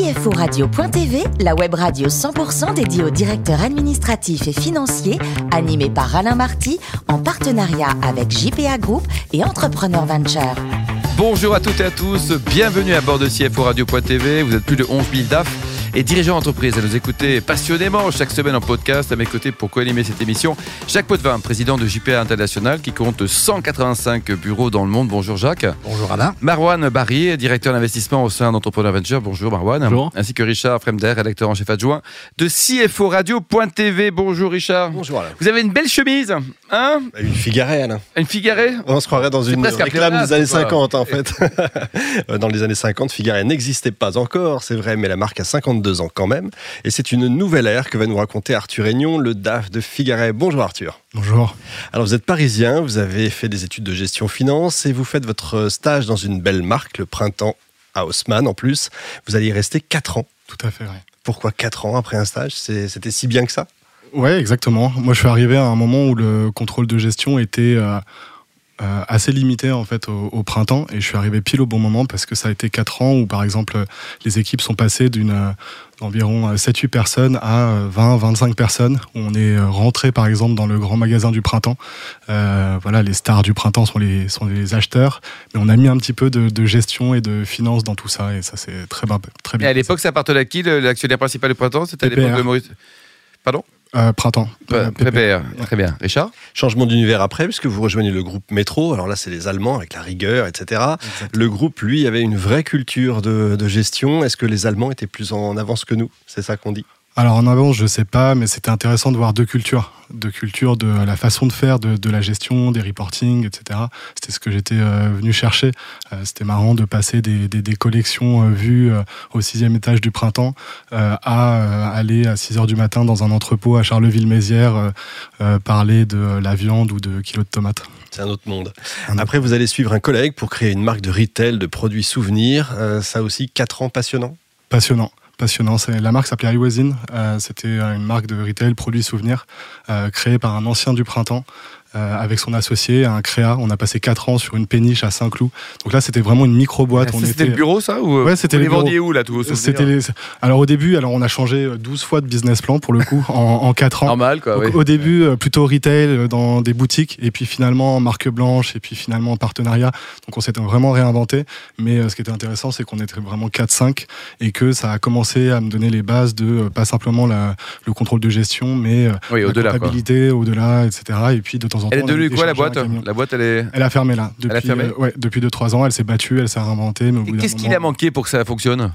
CFORadio.tv, la web radio 100% dédiée aux directeurs administratifs et financiers, animée par Alain Marty, en partenariat avec JPA Group et Entrepreneur Venture. Bonjour à toutes et à tous, bienvenue à bord de CFO Radio.tv. Vous êtes plus de 11 000 DAF et dirigeants d'entreprise à nous écouter passionnément chaque semaine en podcast. À mes côtés pour co-animer cette émission, Jacques Potvin, président de JPA International qui compte 185 bureaux dans le monde. Bonjour Jacques. Bonjour Alain. Marwan Barry, directeur d'investissement au sein d'Entrepreneur Venture. Bonjour Marwan. Bonjour. Ainsi que Richard Fremder, rédacteur en chef adjoint de CFO Radio.tv. Bonjour Richard. Bonjour Alain. Vous avez une belle chemise, hein? Une figarée Alain. Une figarée? On se croirait dans une presque un réclame pléonasme, des années quoi. 50 en fait. dans les années 50, Figaré n'existait pas encore, c'est vrai, mais la marque a 52 ans quand même. Et c'est une nouvelle ère que va nous raconter Arthur Aignon, le DAF de Figaré. Bonjour Arthur. Bonjour. Alors vous êtes parisien, vous avez fait des études de gestion finance et vous faites votre stage dans une belle marque, le Printemps à Haussmann en plus. Vous allez y rester 4 ans. Tout à fait, ouais. Pourquoi 4 ans après un stage? C'était si bien que ça? Ouais, exactement. Moi, je suis arrivé à un moment où le contrôle de gestion était euh, euh, assez limité en fait au, au printemps, et je suis arrivé pile au bon moment parce que ça a été quatre ans où, par exemple, euh, les équipes sont passées d'une euh, d'environ 7-8 personnes à 20-25 personnes. Où on est euh, rentré, par exemple, dans le grand magasin du printemps. Euh, voilà, les stars du printemps sont les sont les acheteurs, mais on a mis un petit peu de, de gestion et de finance dans tout ça, et ça c'est très bien, très Et bien. à l'époque, ça appartenait à qui l'actionnaire principal du printemps? C'était à l'époque de Maurice. Pardon? Euh, printemps. Euh, PPR. Très bien. Richard Changement d'univers après, puisque vous rejoignez le groupe Métro. Alors là, c'est les Allemands avec la rigueur, etc. Le groupe, lui, avait une vraie culture de, de gestion. Est-ce que les Allemands étaient plus en avance que nous? C'est ça qu'on dit Alors en avance, je sais pas, mais c'était intéressant de voir deux cultures. Deux cultures de la façon de faire, de, de la gestion, des reporting, etc. C'était ce que j'étais euh, venu chercher. Euh, c'était marrant de passer des, des, des collections euh, vues au sixième étage du printemps à aller à 6 heures du matin dans un entrepôt à Charleville-Mézières parler de la viande ou de kilos de tomates. C'est un autre monde. Un autre Après, vous allez suivre un collègue pour créer une marque de retail de produits souvenirs. Ça aussi, 4 ans passionnants. Passionnant. La marque s'appelait iWasin. Euh, C'était une marque de retail, produits souvenirs, euh, créée par un ancien du printemps. Euh, avec son associé, un créa. On a passé 4 ans sur une péniche à Saint-Cloud. Donc là, c'était vraiment une micro-boîte. On C'était le bureau, ça ou, euh, Ouais, c'était les vendiez où, là, tout les- Alors au début, alors on a changé euh, 12 fois de business plan pour le coup en, en 4 ans. Normal, quoi. Donc, oui. Au début, euh, plutôt retail euh, dans des boutiques, et puis finalement en marque blanche, et puis finalement en partenariat. Donc on s'était vraiment réinventé. Mais euh, ce qui était intéressant, c'est qu'on était vraiment 4-5 et que ça a commencé à me donner les bases de euh, pas simplement la- le contrôle de gestion, mais euh, Oui, la quoi. comptabilité, au-delà, etc. Et puis de temps en temps. Elle est devenue quoi, la boîte. La boîte, elle est. Elle a fermé là. Depuis, Elle a fermé euh, ouais, depuis 2-3 ans, elle s'est battue, elle s'est réinventée. Qu'est-ce qu'il a manqué pour que ça fonctionne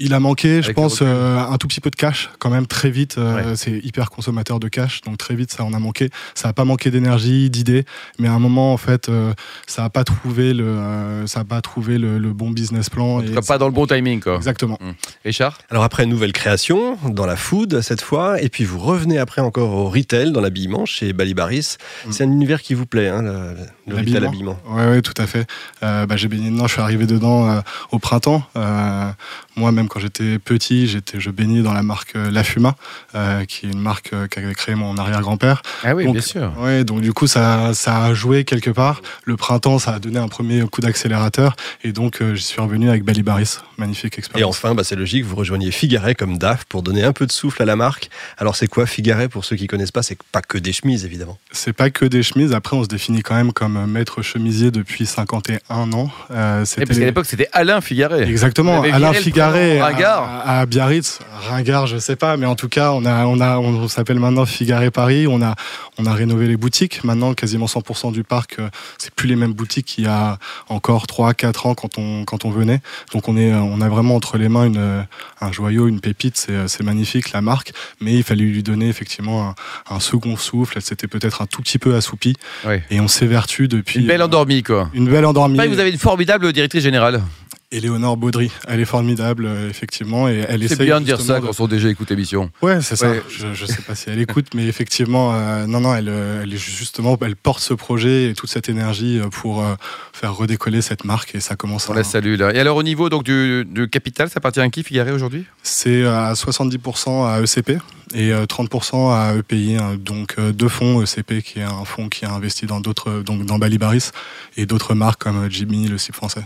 il a manqué, je pense, euh, un tout petit peu de cash quand même très vite. euh, Ouais. C'est hyper consommateur de cash, donc très vite ça en a manqué. Ça n'a pas manqué d'énergie, d'idées, mais à un moment en fait, euh, ça n'a pas trouvé le, euh, ça a pas trouvé le, le bon business plan. En tout cas, pas dans le bon timing, quoi. Exactement. Richard Alors après, une nouvelle création dans la food cette fois. Et puis vous revenez après encore au retail, dans l'habillement, chez Balibaris. C'est un univers qui vous plaît, hein, le, le retail habillement. Ouais, ouais, tout à fait. Euh, bah, j'ai baigné dedans, je suis arrivé dedans euh, au printemps. Euh, moi, même quand j'étais petit, j'étais, je baignais dans la marque euh, La Fuma, euh, qui est une marque euh, qu'avait créé mon arrière-grand-père. Ah oui, Donc, bien sûr. Ouais, donc du coup, ça, ça a joué quelque part. Le printemps, ça a donné un premier coup d'accélérateur. Et donc, euh, j'y suis revenu avec Balibaris. Magnifique Et expérience. enfin, bah, c'est logique, vous rejoignez Figaret comme DAF pour donner un peu de souffle à la marque. Alors c'est quoi Figaret pour ceux qui connaissent pas? C'est pas que des chemises évidemment. C'est pas que des chemises. Après, on se définit quand même comme maître chemisier depuis 51 ans. Euh, Et parce qu'à l'époque, c'était Alain Figaret. Exactement, Alain Figaret prénom à, Ringard. à- à Biarritz, Ringard, je sais pas, mais en tout cas, on a, on a, on s'appelle maintenant Figaret Paris. On a, on a rénové les boutiques. Maintenant, quasiment 100% du parc, euh, c'est plus les mêmes boutiques qu'il y a encore 3-4 ans quand on, quand on venait. Donc, on est, on a vraiment entre les mains une, euh, un joyau, une pépite. C'est, euh, c'est magnifique la marque, mais il fallait lui donner effectivement un, un second souffle. Elle s'était peut-être un tout petit peu assoupie, Oui. et on s'évertue depuis. Une belle endormie, quoi. Une belle endormie. Pareil, vous avez une formidable directrice générale. Éléonore Baudry, elle est formidable, euh, effectivement, et elle C'est bien de dire ça quand on déjà écoute l'émission. Ouais, c'est ça. Je, je sais pas si elle écoute, mais effectivement, euh, non, non, elle, euh, elle justement, elle porte ce projet et toute cette énergie pour euh, faire redécoller cette marque et ça commence On à. la salue, là. Et alors, au niveau donc, du, du capital, ça appartient à qui, Figaret, aujourd'hui? C'est à 70% à ECP et euh, 30% à EPI, hein, donc deux fonds ECP qui est un fonds qui a investi dans d'autres, donc dans Balibaris et d'autres marques comme Jimmy, le site français.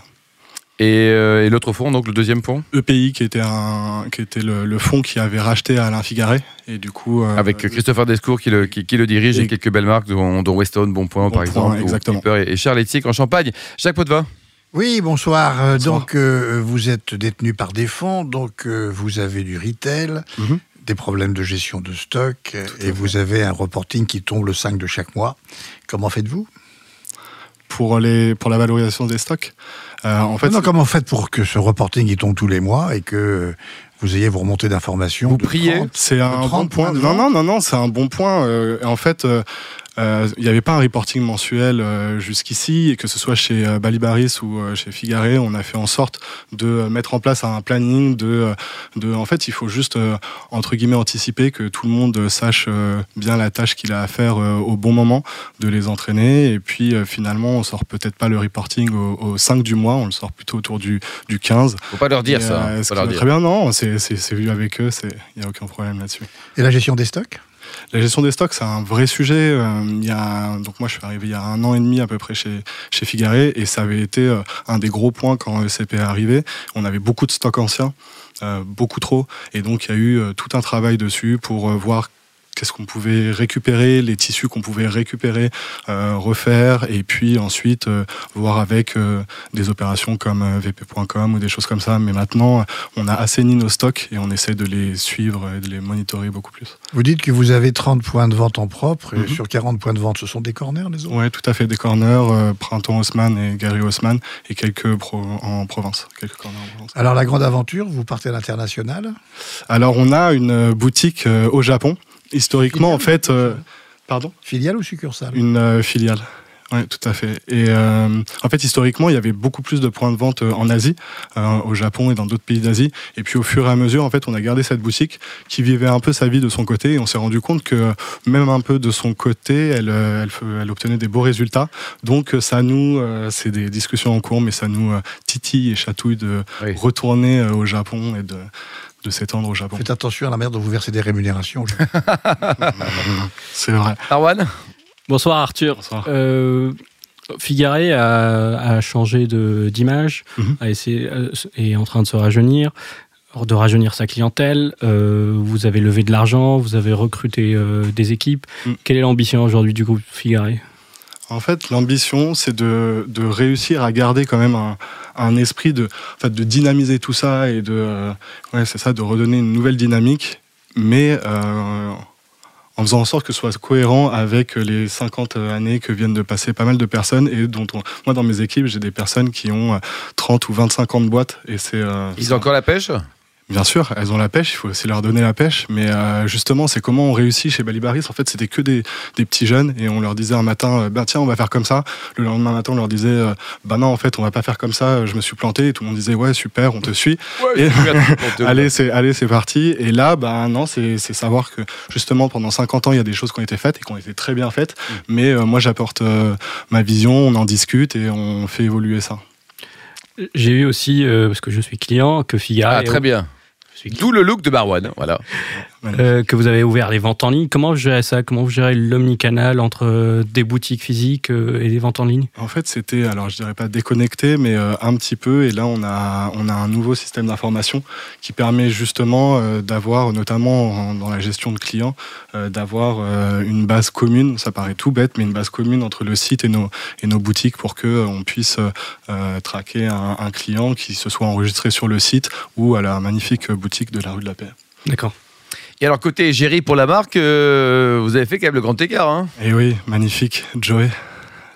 Et, euh, et l'autre fonds, donc le deuxième fonds EPI, qui était, un, qui était le, le fonds qui avait racheté Alain Figaret. Et du coup, euh, Avec Christopher Descours qui le, qui, qui le dirige et, Et- quelques belles marques, dont, dont Weston, Bonpoint Bon par Point, exemple, ou et, et Charles Etienne en Champagne. Jacques Potvin Oui, bonsoir. Euh, Bonsoir. Donc, euh, vous êtes détenu par des fonds, donc euh, vous avez du retail, Mhm. des problèmes de gestion de stock, et vous avez un reporting qui tombe le 5 de chaque mois. Comment faites-vous? Pour, les, pour la valorisation des stocks, euh, en fait, non, comment faites pour que ce reporting il tombe tous les mois et que vous ayez vos remontées d'informations Vous de priez 30? C'est un 30 bon point. Non, non, non, non, c'est un bon point. Euh, en fait, euh, il n'y avait pas un reporting mensuel euh, jusqu'ici, et que ce soit chez euh, Balibaris ou euh, chez Figaré, on a fait en sorte de euh, mettre en place un planning. De, euh, de, en fait, il faut juste euh, entre guillemets anticiper que tout le monde sache euh, bien la tâche qu'il a à faire euh, au bon moment, de les entraîner, et puis euh, finalement, on sort peut-être pas le reporting au, au 5 du mois, on le sort plutôt autour du, du 15. Faut pas leur dire Et, ça. euh, hein, faut leur dire. très bien, non, c'est vu avec eux, il n'y a aucun problème là-dessus. Et la gestion des stocks? La gestion des stocks, c'est un vrai sujet. Euh, il y a, donc moi, je suis arrivé il y a un an et demi à peu près chez, chez et ça avait été euh, un des gros points quand ECP est arrivé. On avait beaucoup de stocks anciens, euh, beaucoup trop, et donc il y a eu tout un travail dessus pour voir qu'est-ce qu'on pouvait récupérer, les tissus qu'on pouvait récupérer, euh, refaire, et puis ensuite euh, voir avec euh, des opérations comme vp.com ou des choses comme ça. Mais maintenant, on a assaini nos stocks et on essaie de les suivre et de les monitorer beaucoup plus. Vous dites que vous avez 30 points de vente en propre, et Mhm. sur 40 points de vente, ce sont des corners, les autres? Ouais, tout à fait. Des corners, Printemps Haussmann et Gary Haussmann, et quelques pro- en province. Quelques corners en Provence. Alors, la grande aventure, vous partez à l'international? Alors, on a une boutique au Japon. Historiquement, en fait. euh, pardon Filiale ou succursale Une euh, filiale. Oui, tout à fait. Et euh, en fait, historiquement, il y avait beaucoup plus de points de vente en Asie, euh, au Japon et dans d'autres pays d'Asie. Et puis, au fur et à mesure, en fait, on a gardé cette boutique qui vivait un peu sa vie de son côté. Et on s'est rendu compte que même un peu de son côté, elle, elle, obtenait des beaux résultats. Donc, ça nous, euh, c'est des discussions en cours, mais ça nous euh, titille et chatouille de Oui. retourner euh, au Japon et de, de s'étendre au Japon. Faites attention à la manière dont vous versez des rémunérations. C'est vrai. Arwan Bonsoir Arthur. Bonsoir. Euh, Figaré a, a changé d'image, a essayé, euh, est en train de se rajeunir, de rajeunir sa clientèle. Euh, vous avez levé de l'argent, vous avez recruté euh, des équipes. Mhm. Quelle est l'ambition aujourd'hui du groupe Figaré En fait, l'ambition, c'est de, de réussir à garder quand même un, un esprit de, en fait, de dynamiser tout ça et de, euh, ouais, c'est ça, de redonner une nouvelle dynamique, mais euh, en faisant en sorte que ce soit cohérent avec les 50 années que viennent de passer pas mal de personnes et dont on- moi dans mes équipes j'ai des personnes qui ont euh, 30 ou 25 ans de boîte et c'est euh, Ils ont encore la pêche? Bien sûr, elles ont la pêche, il faut aussi leur donner la pêche. Mais euh, justement, c'est comment on réussit chez Balibaris. En fait, c'était que des, des petits jeunes et on leur disait un matin, euh, ben tiens, on va faire comme ça. Le lendemain matin, on leur disait, euh, bah non, en fait, on va pas faire comme ça. Je me suis planté. Et tout le monde disait, ouais, super, on te suit. Ouais, Et- super, pour te- Allez, c'est allez, c'est parti. Et là, bah non, c'est c'est savoir que justement pendant 50 ans, il y a des choses qui ont été faites et qui ont été très bien faites. Mais euh, moi, j'apporte euh, ma vision, on en discute et on fait évoluer ça. J'ai vu aussi, euh, parce que je suis client, que Figaré. Ah, très bien. D'où le look de Marwan. Voilà. euh, que vous avez ouvert les ventes en ligne. Comment vous gérez ça? Comment vous gérez l'omnicanal entre euh, des boutiques physiques euh, et des ventes en ligne? En fait, c'était, alors je dirais pas déconnecté, mais euh, un petit peu. Et là, on a, on a un nouveau système d'information qui permet justement euh, d'avoir, notamment en- dans la gestion de clients, euh, d'avoir euh, une base commune. Ça paraît tout bête, mais une base commune entre le site et nos, et nos boutiques pour que euh, on puisse traquer un, un client qui se soit enregistré sur le site ou à la magnifique boutique de la rue de la Paix. D'accord. Et alors, côté égérie pour la marque, euh, vous avez fait quand même le grand écart. Hein Et oui, magnifique, Joey.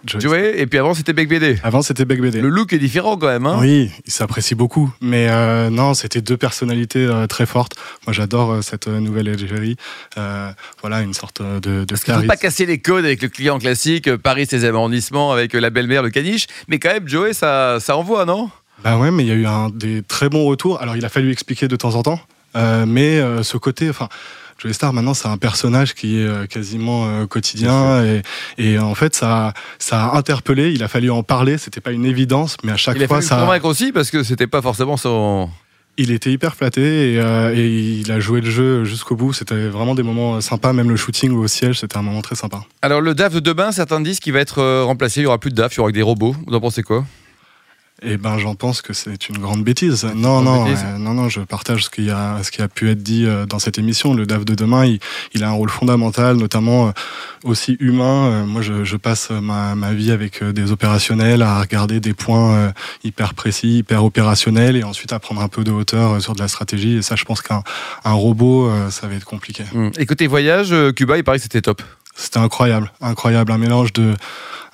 Joey. Joey, et puis avant, c'était Bec BD. Avant, c'était Bec BD. Le look est différent quand même. Hein Oui, il s'apprécie beaucoup. Mais euh, non, c'était deux personnalités euh, très fortes. Moi, j'adore euh, cette nouvelle égérie. Euh, voilà, une sorte de, de Il ne pas casser les codes avec le client classique, Paris 16e arrondissement, avec la belle-mère, le caniche. Mais quand même, Joey, ça, ça envoie, non? Bah ouais, mais il y a eu un, des très bons retours. Alors, il a fallu expliquer de temps en temps. Euh, mais euh, ce côté, enfin, Joey Star, maintenant, c'est un personnage qui est euh, quasiment euh, quotidien. Et, et en fait, ça, ça a interpellé. Il a fallu en parler. C'était pas une évidence, mais à chaque Il a fois, fallu le ça. convaincre aussi parce que c'était pas forcément son. Il était hyper flatté et, euh, et il a joué le jeu jusqu'au bout. C'était vraiment des moments sympas. Même le shooting au siège, c'était un moment très sympa. Alors, le DAF de demain, certains disent qu'il va être remplacé. Il y aura plus de DAF, il y aura que des robots. Vous en pensez quoi? Eh ben, j'en pense que c'est une grande bêtise. Non, grande non, bêtise. euh, non, non, je partage ce qui a, ce qui a pu être dit euh, dans cette émission. Le DAF de demain, il, il a un rôle fondamental, notamment euh, aussi humain. Moi, je, je passe ma, ma vie avec des opérationnels à regarder des points hyper précis, hyper opérationnels, et ensuite à prendre un peu de hauteur sur de la stratégie. Et ça, je pense qu'un un robot, ça va être compliqué. Hum. Et côté voyage, Cuba, il paraît que c'était top. C'était incroyable, incroyable, un mélange de,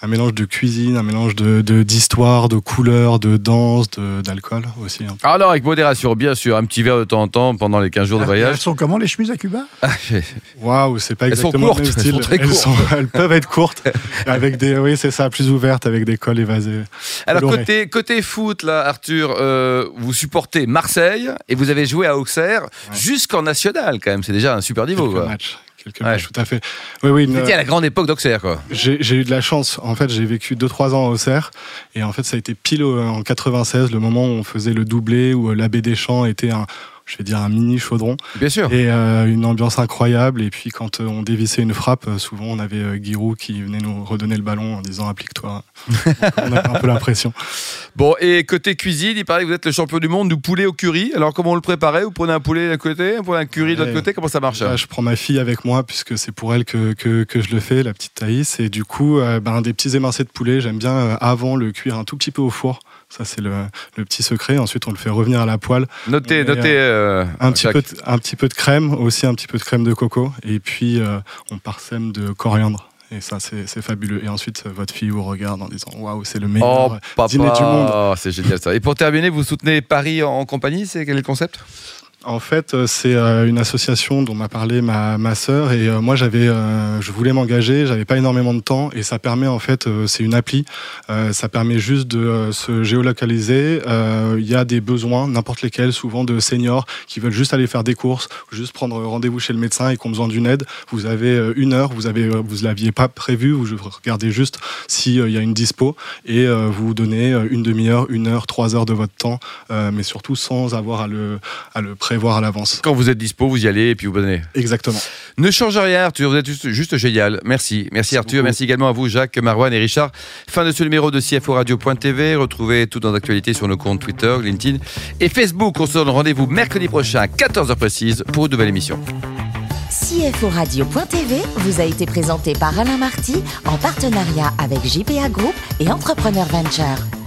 un mélange de cuisine, un mélange de d'histoire, de, couleurs, de danse, de- d'alcool aussi. hein. Alors, avec modération, bien sûr, un petit verre de temps en temps pendant les 15 jours de Elles voyage. sont comment les chemises à Cuba? Waouh, c'est pas Elles sont exactement courtes, le même elles style. sont très courtes. sont- elles peuvent être courtes, avec des, oui, c'est ça, plus ouvertes, avec des cols évasés. Alors, côté, côté foot, là, Arthur, euh, vous supportez Marseille et vous avez joué à Auxerre jusqu'en national, quand même. C'est déjà un super niveau. Quelques quoi. Ouais. matchs, tout à fait. Oui, oui. Une- étiez à la grande époque d'Auxerre, quoi. J'ai eu de la chance. En fait, j'ai vécu 2-3 ans à Auxerre. Et en fait, ça a été pile au- en 96, le moment où on faisait le doublé, où euh, l'abbé Deschamps était un, je vais dire, un mini chaudron. Bien sûr. Et euh, une ambiance incroyable. Et puis, quand euh, on dévissait une frappe, euh, souvent, on avait euh, Giroud qui venait nous redonner le ballon en disant applique-toi. On avait un peu l'impression. Bon, et côté cuisine, il paraît que vous êtes le champion du monde du poulet au curry. Alors, comment on le préparait? Vous prenez un poulet d'un côté, vous prenez un curry de l'autre côté Comment ça marche? Là, je prends ma fille avec moi puisque c'est pour elle que, que, que je le fais, la petite Thaïs. Et du coup, ben, des petits émincés de poulet, j'aime bien avant le cuire un tout petit peu au four. Ça, c'est le, le petit secret. Ensuite, on le fait revenir à la poêle. Notez, notez. euh, Un petit, peu de, un petit peu de crème, aussi un petit peu de crème de coco. Et puis, euh, on parsème de coriandre. Et ça, c'est fabuleux. Et ensuite, euh, votre fille vous regarde en disant Waouh, c'est le meilleur Oh, euh, dîner du monde. Oh, c'est génial ça. Et pour terminer, vous soutenez Paris en compagnie, c'est quel est le concept? En fait, euh, c'est euh, une association dont m'a parlé ma, ma sœur et euh, moi j'avais, je voulais m'engager, j'avais pas énormément de temps et ça permet en fait, c'est une appli, ça permet juste de se géolocaliser. Il y a des besoins, n'importe lesquels, souvent de seniors qui veulent juste aller faire des courses, ou juste prendre rendez-vous chez le médecin et qui ont besoin d'une aide. Vous avez une heure, vous avez, vous l'aviez pas prévu, vous regardez juste s'il y a une dispo et vous donnez une demi-heure, une heure, trois heures de votre temps, mais surtout sans avoir à le, à le prévoir à l'avance. Quand vous êtes dispo, vous y allez et puis vous donnez. Exactement. Ne change rien, Arthur. Vous êtes juste, juste génial. Merci. Merci, Arthur. beaucoup. Merci également à vous, Jacques, Marwan et Richard. Fin de ce numéro de CFO Radio.tv. Retrouvez tout dans l'actualité sur nos comptes Twitter, LinkedIn et Facebook. On se donne rendez-vous mercredi prochain à 14h précise pour une nouvelle émission. CFO Radio.tv vous a été présenté par Alain Marty en partenariat avec JPA Group et Entrepreneur Venture.